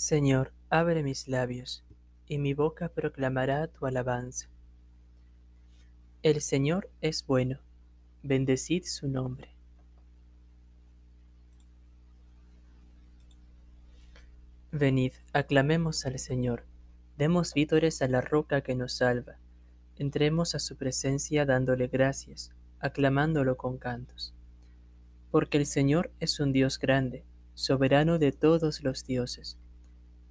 Señor, abre mis labios, y mi boca proclamará tu alabanza. El Señor es bueno, bendecid su nombre. Venid, aclamemos al Señor, demos vítores a la roca que nos salva, entremos a su presencia dándole gracias, aclamándolo con cantos. Porque el Señor es un Dios grande, soberano de todos los dioses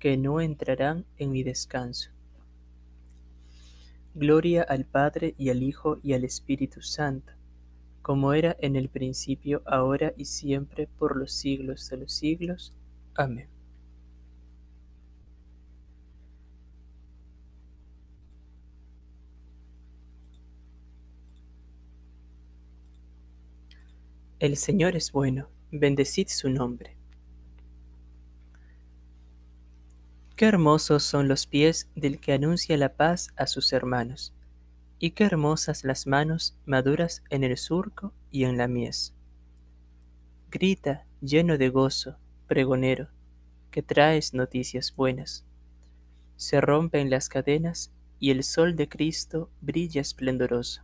que no entrarán en mi descanso. Gloria al Padre y al Hijo y al Espíritu Santo, como era en el principio, ahora y siempre, por los siglos de los siglos. Amén. El Señor es bueno, bendecid su nombre. Qué hermosos son los pies del que anuncia la paz a sus hermanos, y qué hermosas las manos maduras en el surco y en la mies. Grita, lleno de gozo, pregonero, que traes noticias buenas. Se rompen las cadenas y el sol de Cristo brilla esplendoroso.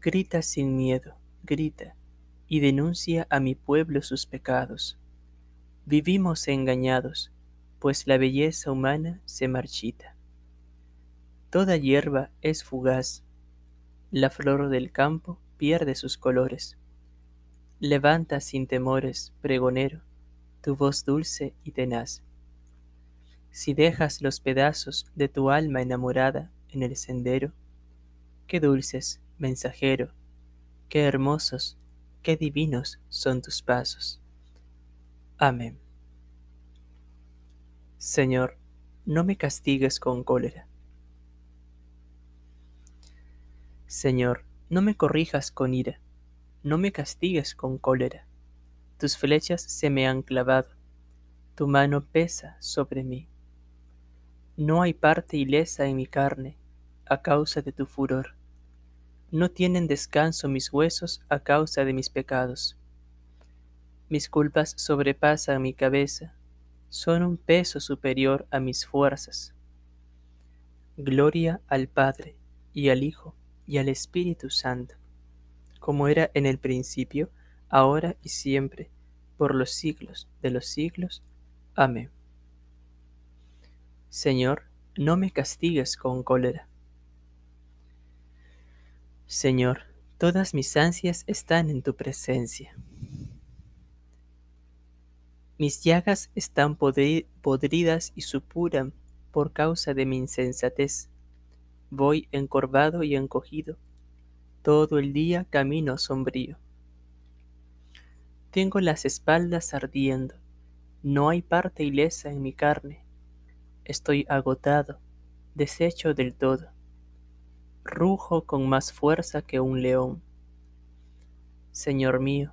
Grita sin miedo, grita, y denuncia a mi pueblo sus pecados. Vivimos engañados, pues la belleza humana se marchita. Toda hierba es fugaz, la flor del campo pierde sus colores. Levanta sin temores, pregonero, tu voz dulce y tenaz. Si dejas los pedazos de tu alma enamorada en el sendero, qué dulces, mensajero, qué hermosos, qué divinos son tus pasos. Amén. Señor, no me castigues con cólera. Señor, no me corrijas con ira, no me castigues con cólera. Tus flechas se me han clavado, tu mano pesa sobre mí. No hay parte ilesa en mi carne a causa de tu furor. No tienen descanso mis huesos a causa de mis pecados. Mis culpas sobrepasan mi cabeza son un peso superior a mis fuerzas. Gloria al Padre, y al Hijo, y al Espíritu Santo, como era en el principio, ahora y siempre, por los siglos de los siglos. Amén. Señor, no me castigues con cólera. Señor, todas mis ansias están en tu presencia. Mis llagas están podridas y supuran por causa de mi insensatez. Voy encorvado y encogido. Todo el día camino sombrío. Tengo las espaldas ardiendo. No hay parte ilesa en mi carne. Estoy agotado, deshecho del todo. Rujo con más fuerza que un león. Señor mío,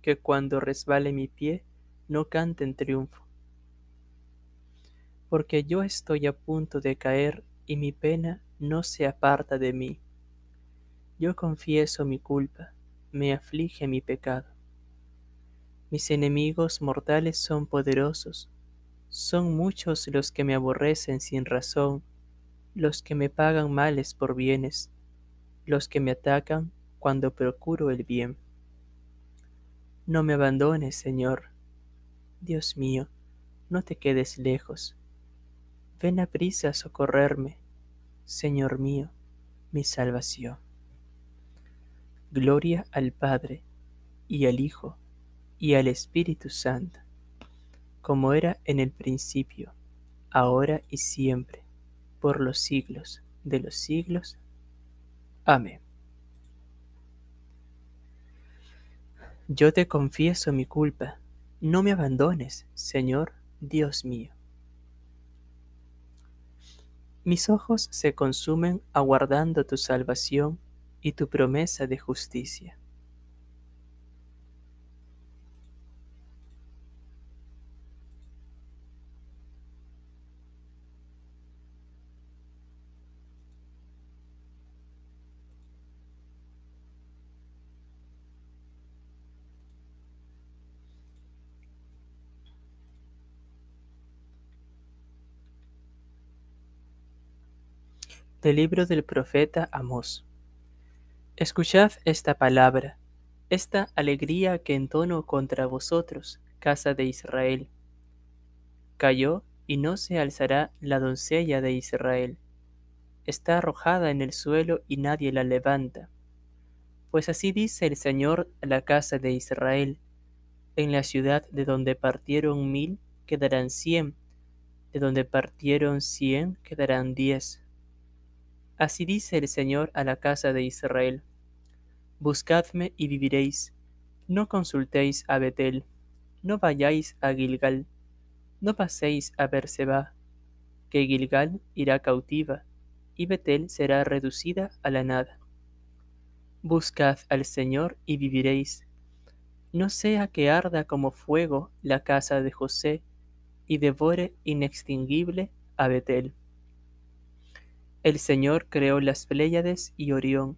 que cuando resbale mi pie no cante en triunfo porque yo estoy a punto de caer y mi pena no se aparta de mí. Yo confieso mi culpa, me aflige mi pecado. Mis enemigos mortales son poderosos, son muchos los que me aborrecen sin razón, los que me pagan males por bienes, los que me atacan cuando procuro el bien. No me abandones, Señor. Dios mío, no te quedes lejos Ven a prisa a socorrerme, Señor mío, mi salvación. Gloria al Padre, y al Hijo, y al Espíritu Santo, como era en el principio, ahora y siempre, por los siglos de los siglos. Amén. Yo te confieso mi culpa, no me abandones, Señor Dios mío. Mis ojos se consumen aguardando tu salvación y tu promesa de justicia. Del libro del profeta Amós. Escuchad esta palabra, esta alegría que entono contra vosotros, casa de Israel. Cayó y no se alzará la doncella de Israel. Está arrojada en el suelo y nadie la levanta. Pues así dice el Señor a la casa de Israel. En la ciudad de donde partieron mil quedarán cien, de donde partieron cien quedarán diez Así dice el Señor a la casa de Israel. Buscadme y viviréis. No consultéis a Betel, no vayáis a Gilgal, no paséis a Berseba, que Gilgal irá cautiva, y Betel será reducida a la nada. Buscad al Señor y viviréis. No sea que arda como fuego la casa de José, y devore inextinguible a Betel. El Señor creó las Pléyades y Orión,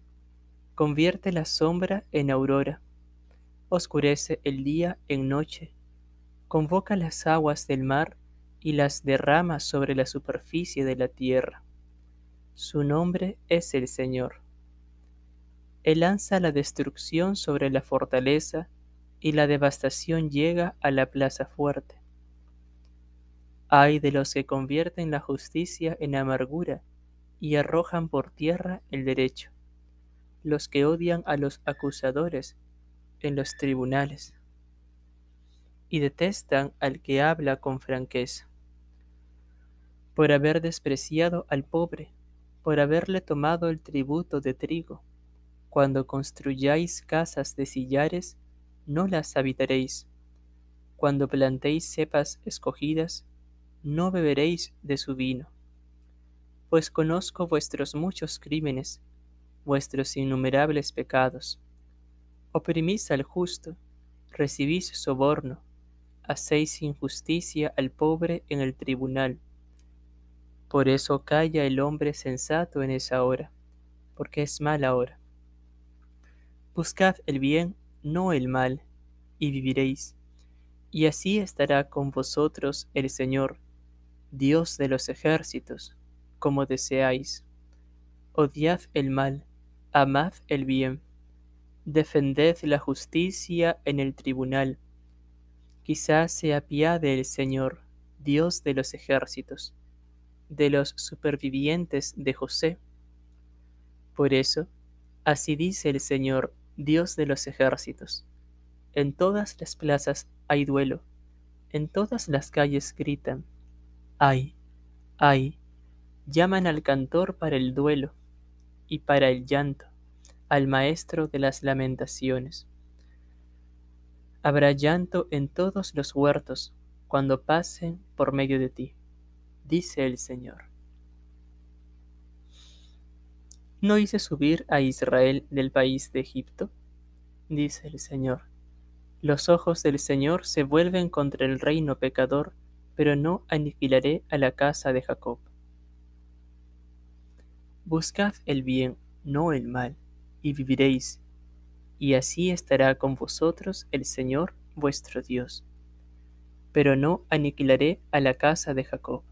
convierte la sombra en aurora, oscurece el día en noche, convoca las aguas del mar y las derrama sobre la superficie de la tierra. Su nombre es el Señor. Él lanza la destrucción sobre la fortaleza y la devastación llega a la plaza fuerte. Ay de los que convierten la justicia en amargura y arrojan por tierra el derecho, los que odian a los acusadores en los tribunales y detestan al que habla con franqueza. Por haber despreciado al pobre, por haberle tomado el tributo de trigo, cuando construyáis casas de sillares, no las habitaréis. Cuando plantéis cepas escogidas, no beberéis de su vino pues conozco vuestros muchos crímenes, vuestros innumerables pecados. Oprimís al justo, recibís soborno, hacéis injusticia al pobre en el tribunal. Por eso calla el hombre sensato en esa hora, porque es mala hora. Buscad el bien, no el mal, y viviréis, y así estará con vosotros el Señor, Dios de los ejércitos, como deseáis. Odiad el mal, amad el bien, defended la justicia en el tribunal. Quizás se apiade el Señor, Dios de los ejércitos, de los supervivientes de José. Por eso, así dice el Señor, Dios de los ejércitos. En todas las plazas hay duelo, en todas las calles gritan, ay, ay, llaman al cantor para el duelo y para el llanto, al maestro de las lamentaciones. Habrá llanto en todos los huertos cuando pasen por medio de ti, dice el Señor. ¿No hice subir a Israel del país de Egipto? dice el Señor. Los ojos del Señor se vuelven contra el reino pecador, pero no aniquilaré a la casa de Jacob. Buscad el bien, no el mal, y viviréis, y así estará con vosotros el Señor vuestro Dios. Pero no aniquilaré a la casa de Jacob.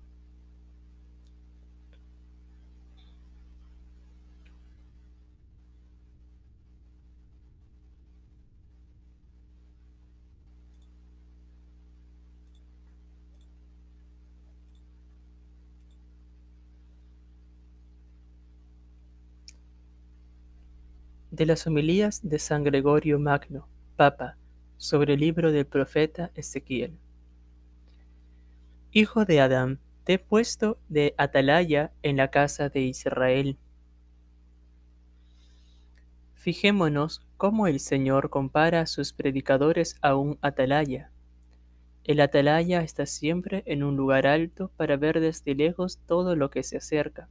De las homilías de San Gregorio Magno, Papa, sobre el libro del profeta Ezequiel. Hijo de Adán, te he puesto de atalaya en la casa de Israel. Fijémonos cómo el Señor compara a sus predicadores a un atalaya. El atalaya está siempre en un lugar alto para ver desde lejos todo lo que se acerca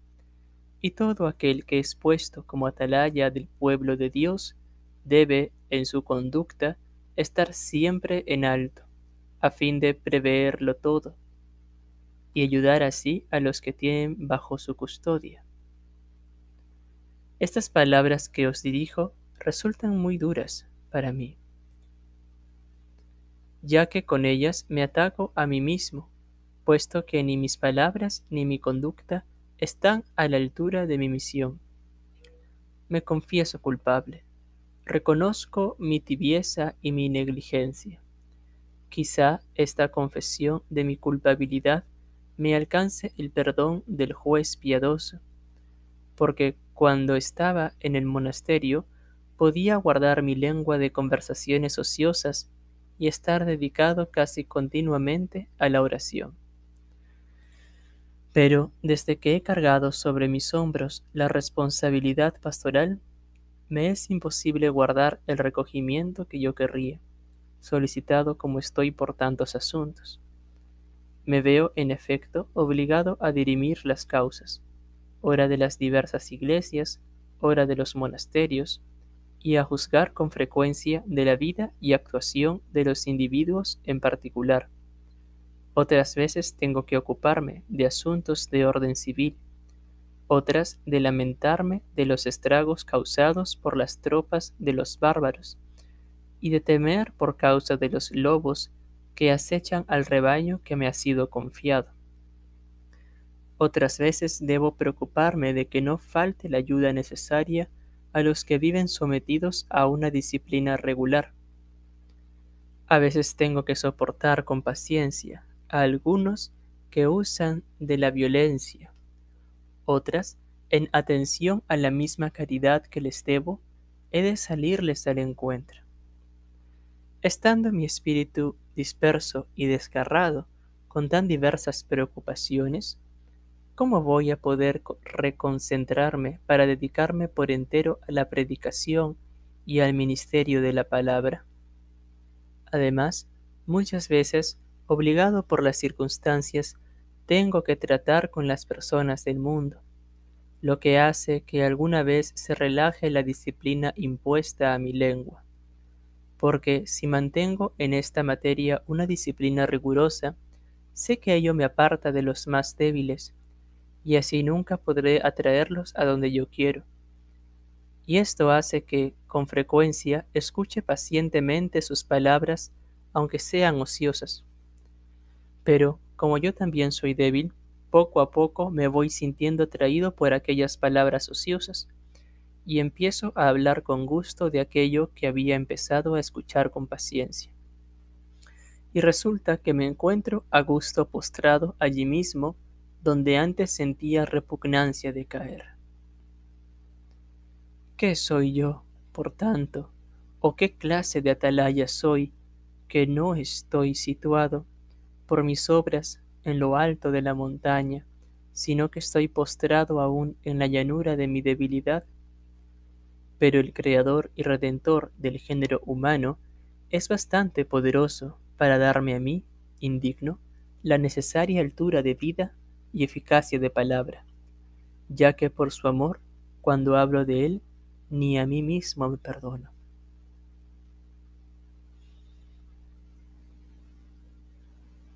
y todo aquel que es puesto como atalaya del pueblo de Dios debe, en su conducta, estar siempre en alto, a fin de preverlo todo, y ayudar así a los que tienen bajo su custodia. Estas palabras que os dirijo resultan muy duras para mí, ya que con ellas me ataco a mí mismo, puesto que ni mis palabras ni mi conducta están a la altura de mi misión. Me confieso culpable. Reconozco mi tibieza y mi negligencia. Quizá esta confesión de mi culpabilidad me alcance el perdón del juez piadoso, porque cuando estaba en el monasterio podía guardar mi lengua de conversaciones ociosas y estar dedicado casi continuamente a la oración. Pero desde que he cargado sobre mis hombros la responsabilidad pastoral, me es imposible guardar el recogimiento que yo querría, solicitado como estoy por tantos asuntos. Me veo, en efecto, obligado a dirimir las causas, ora de las diversas iglesias, ora de los monasterios, y a juzgar con frecuencia de la vida y actuación de los individuos en particular otras veces tengo que ocuparme de asuntos de orden civil, otras de lamentarme de los estragos causados por las tropas de los bárbaros, y de temer por causa de los lobos que acechan al rebaño que me ha sido confiado. Otras veces debo preocuparme de que no falte la ayuda necesaria a los que viven sometidos a una disciplina regular. A veces tengo que soportar con paciencia a algunos que usan de la violencia, otras, en atención a la misma caridad que les debo, he de salirles al encuentro. Estando mi espíritu disperso y desgarrado con tan diversas preocupaciones, ¿cómo voy a poder reconcentrarme para dedicarme por entero a la predicación y al ministerio de la palabra? Además, muchas veces obligado por las circunstancias, tengo que tratar con las personas del mundo, lo que hace que alguna vez se relaje la disciplina impuesta a mi lengua. Porque si mantengo en esta materia una disciplina rigurosa, sé que ello me aparta de los más débiles, y así nunca podré atraerlos a donde yo quiero. Y esto hace que, con frecuencia, escuche pacientemente sus palabras, aunque sean ociosas. Pero, como yo también soy débil, poco a poco me voy sintiendo atraído por aquellas palabras ociosas y empiezo a hablar con gusto de aquello que había empezado a escuchar con paciencia. Y resulta que me encuentro a gusto postrado allí mismo donde antes sentía repugnancia de caer. ¿Qué soy yo, por tanto, o qué clase de atalaya soy que no estoy situado por mis obras en lo alto de la montaña, sino que estoy postrado aún en la llanura de mi debilidad? Pero el Creador y Redentor del género humano es bastante poderoso para darme a mí, indigno, la necesaria altura de vida y eficacia de palabra, ya que por su amor, cuando hablo de él, ni a mí mismo me perdono.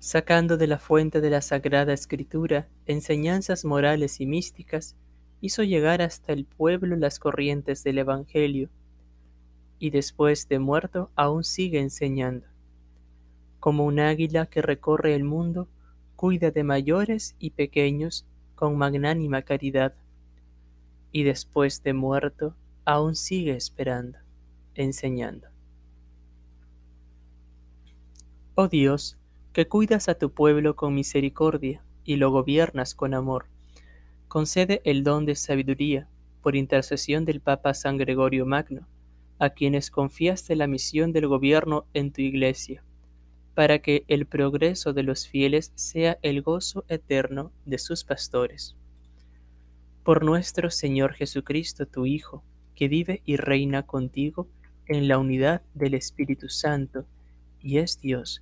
Sacando de la fuente de la Sagrada Escritura enseñanzas morales y místicas, hizo llegar hasta el pueblo las corrientes del Evangelio, y después de muerto aún sigue enseñando. Como un águila que recorre el mundo, cuida de mayores y pequeños con magnánima caridad, y después de muerto aún sigue esperando, enseñando. Oh Dios, que cuidas a tu pueblo con misericordia y lo gobiernas con amor, concede el don de sabiduría por intercesión del Papa San Gregorio Magno, a quienes confiaste la misión del gobierno en tu iglesia para que el progreso de los fieles sea el gozo eterno de sus pastores. Por nuestro Señor Jesucristo, tu Hijo, que vive y reina contigo en la unidad del Espíritu Santo, y es Dios